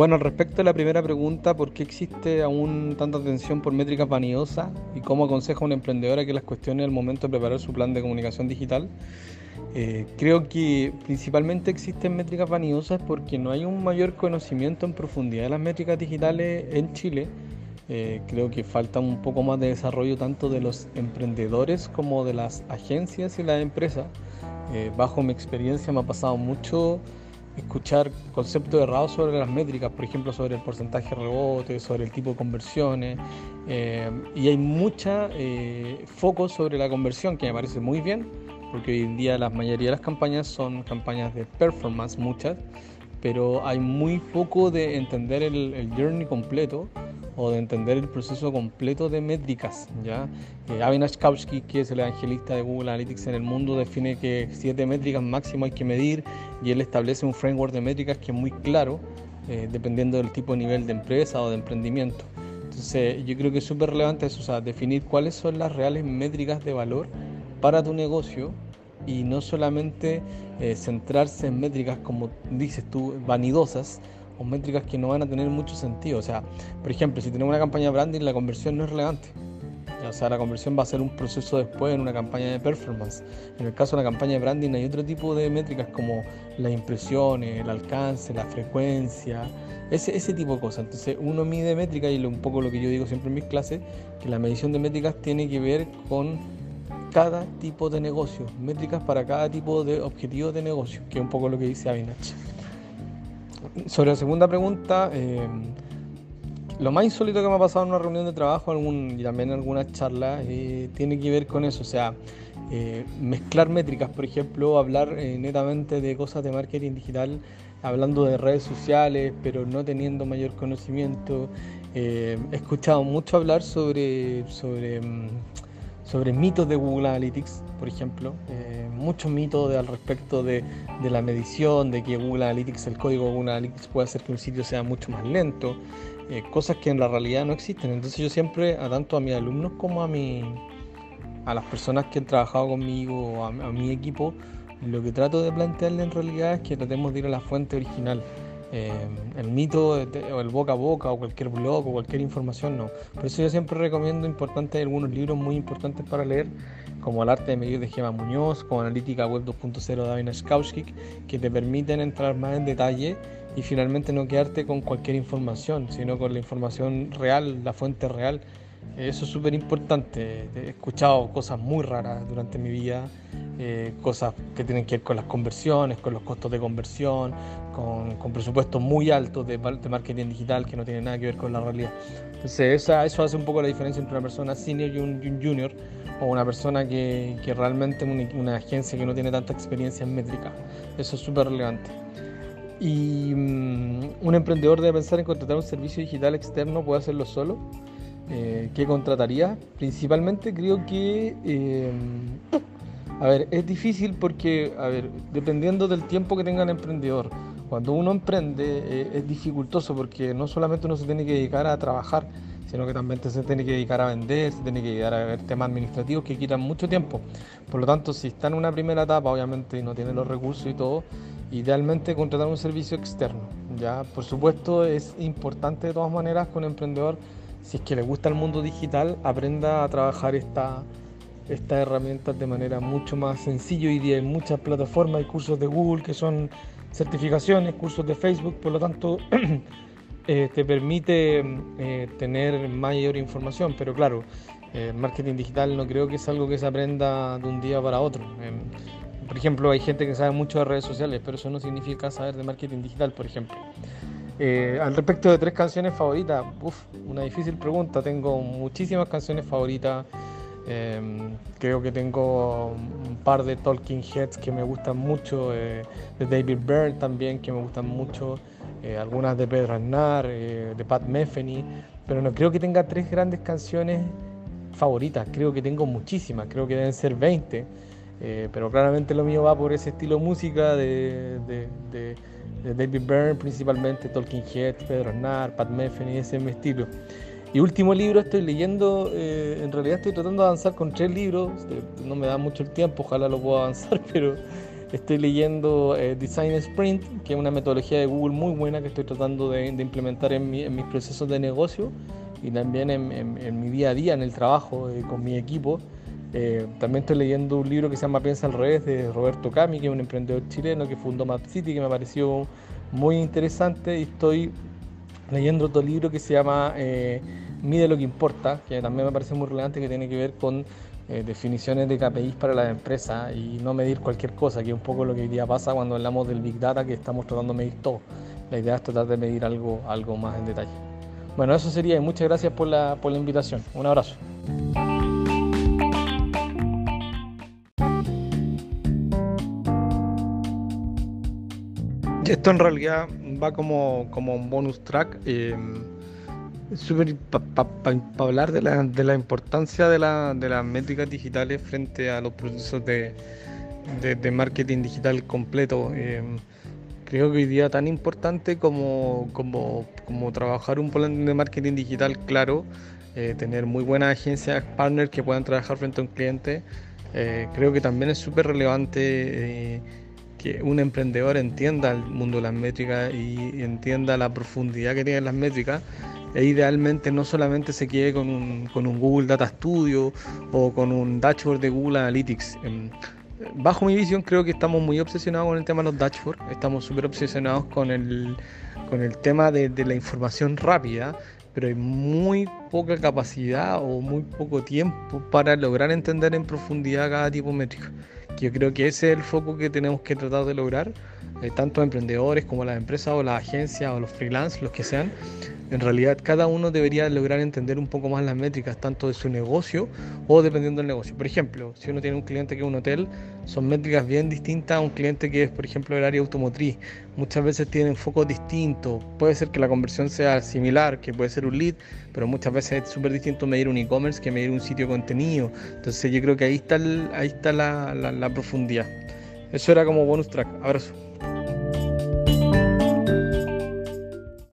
Bueno, respecto a la primera pregunta, ¿por qué existe aún tanta atención por métricas vanidosas y cómo aconseja a un emprendedor a que las cuestione al momento de preparar su plan de comunicación digital? Eh, creo que principalmente existen métricas vanidosas porque no hay un mayor conocimiento en profundidad de las métricas digitales en Chile. Eh, creo que falta un poco más de desarrollo tanto de los emprendedores como de las agencias y las empresas. Eh, bajo mi experiencia me ha pasado mucho escuchar conceptos errados sobre las métricas, por ejemplo, sobre el porcentaje de rebote, sobre el tipo de conversiones. Eh, y hay mucha eh, foco sobre la conversión, que me parece muy bien, porque hoy en día la mayoría de las campañas son campañas de performance, muchas, pero hay muy poco de entender el, el journey completo o de entender el proceso completo de métricas. ¿ya? Eh, Avinash Kautsky, que es el evangelista de Google Analytics en el mundo, define que siete métricas máximo hay que medir y él establece un framework de métricas que es muy claro, eh, dependiendo del tipo de nivel de empresa o de emprendimiento. Entonces, yo creo que es súper relevante eso, o sea, definir cuáles son las reales métricas de valor para tu negocio y no solamente eh, centrarse en métricas, como dices tú, vanidosas, o métricas que no van a tener mucho sentido. O sea, por ejemplo, si tenemos una campaña de branding, la conversión no es relevante. O sea, la conversión va a ser un proceso después en una campaña de performance. En el caso de una campaña de branding hay otro tipo de métricas como las impresiones, el alcance, la frecuencia, ese, ese tipo de cosas. Entonces uno mide métricas y un poco lo que yo digo siempre en mis clases, que la medición de métricas tiene que ver con cada tipo de negocio, métricas para cada tipo de objetivo de negocio, que es un poco lo que dice Avinach. Sobre la segunda pregunta, eh, lo más insólito que me ha pasado en una reunión de trabajo algún, y también en algunas charlas eh, tiene que ver con eso, o sea, eh, mezclar métricas, por ejemplo, hablar netamente de cosas de marketing digital, hablando de redes sociales, pero no teniendo mayor conocimiento. he escuchado mucho hablar sobre, sobre mm, sobre mitos de Google Analytics, por ejemplo, eh, muchos mitos al respecto de, la medición, de que Google Analytics, el código de Google Analytics puede hacer que un sitio sea mucho más lento, eh, cosas que en la realidad no existen. Entonces yo siempre, a tanto a mis alumnos como a, mi, a las personas que han trabajado conmigo, a, a mi equipo, lo que trato de plantearle en realidad es que tratemos de ir a la fuente original. Eh, el mito o el boca a boca o cualquier blog o cualquier información, no. Por eso yo siempre recomiendo importantes algunos libros muy importantes para leer, como El arte de medir de Gema Muñoz, como Analítica Web 2.0 de Avinash Kaushik, que te permiten entrar más en detalle y finalmente no quedarte con cualquier información, sino con la información real, la fuente real. Eso es súper importante. He escuchado cosas muy raras durante mi vida eh, cosas que tienen que ver con las conversiones, con los costos de conversión, con, presupuestos muy altos de, marketing digital que no tienen nada que ver con la realidad. Entonces eso hace un poco la diferencia entre una persona senior y un, junior o una persona que, que realmente una, una agencia que no tiene tanta experiencia en métrica. Eso es súper relevante. Y mm, un emprendedor debe pensar en contratar un servicio digital externo, puede hacerlo solo. Eh, ¿Qué contrataría? Principalmente creo que eh, a ver, es difícil porque, a ver, dependiendo del tiempo que tenga el emprendedor, cuando uno emprende eh, es dificultoso porque no solamente uno se tiene que dedicar a trabajar, sino que también se tiene que dedicar a vender, se tiene que dedicar a ver temas administrativos que quitan mucho tiempo. Por lo tanto, si está en una primera etapa, obviamente no tiene los recursos y todo, idealmente contratar un servicio externo. Ya, por supuesto, es importante de todas maneras que un emprendedor, si es que le gusta el mundo digital, aprenda a trabajar esta estas herramientas de manera mucho más sencilla. Hoy día hay muchas plataformas, hay cursos de Google que son certificaciones, cursos de Facebook, por lo tanto eh, te permite eh, tener mayor información, pero claro, el marketing digital no creo que es algo que se aprenda de un día para otro. Em, por ejemplo, hay gente que sabe mucho de redes sociales, pero eso no significa saber de marketing digital, por ejemplo. Eh, al respecto de tres canciones favoritas, uf, una difícil pregunta. Tengo muchísimas canciones favoritas. Em, creo que tengo un par de Talking Heads que me gustan mucho, eh, de David Byrne también que me gustan mucho, eh, algunas de Pedro Aznar, de Pat Metheny, pero no creo que tenga tres grandes canciones favoritas, creo que tengo muchísimas, creo que deben ser 20, pero claramente lo mío va por ese estilo de música de David Byrne principalmente, Talking Heads, Pedro Aznar, Pat Metheny, ese es mi estilo. Y último libro estoy leyendo, eh, en realidad estoy tratando de avanzar con tres libros, eh, no me da mucho el tiempo, ojalá lo pueda avanzar, pero Estoy leyendo eh, Design Sprint, que es una metodología de Google muy buena que estoy tratando de, implementar en, mis procesos de negocio y también en, mi día a día, en el trabajo eh, con mi equipo. Eh, también estoy leyendo un libro que se llama Piensa al revés de Roberto Cami, que es un emprendedor chileno que fundó Map City, que me pareció muy interesante. Y estoy leyendo otro libro que se llama Mide lo que importa, que también me parece muy relevante, que tiene que ver con eh, definiciones de KPIs para las empresas y no medir cualquier cosa, que es un poco lo que hoy día pasa cuando hablamos del Big Data, que estamos tratando de medir todo. La idea es tratar de medir algo, algo más en detalle. Bueno, eso sería y muchas gracias por la, por la invitación. Un abrazo. Esto en realidad va como, como un bonus track. Eh, súper para hablar de la, de la importancia de, la, de, las métricas digitales frente a los procesos de, de, marketing digital completo. Eh, creo que hoy día tan importante como, como, como, trabajar un plan de marketing digital claro, eh, tener muy buenas agencias, partners que puedan trabajar frente a un cliente. Eh, creo que también es súper relevante que un emprendedor entienda el mundo de las métricas y entienda la profundidad que tienen las métricas e idealmente no solamente se quede con un, con un, Google Data Studio o con un dashboard de Google Analytics. Em, bajo mi visión creo que estamos muy obsesionados con el tema de los dashboards, estamos súper obsesionados con el, con el tema de, de la información rápida, pero hay muy poca capacidad o muy poco tiempo para lograr entender en profundidad cada tipo de métrica. Yo creo que ese es el foco que tenemos que tratar de lograr, eh, tanto emprendedores como las empresas o las agencias o los freelance, los que sean, en realidad cada uno debería lograr entender un poco más las métricas, tanto de su negocio o dependiendo del negocio. Por ejemplo, si uno tiene un cliente que es un hotel, son métricas bien distintas a un cliente que es, por ejemplo, el área automotriz. Muchas veces tienen focos distintos. Puede ser que la conversión sea similar, que puede ser un lead, pero muchas veces es súper distinto medir un e-commerce que medir un sitio de contenido. Entonces yo creo que ahí está, ahí está la, la profundidad. Eso era como bonus track. Abrazo.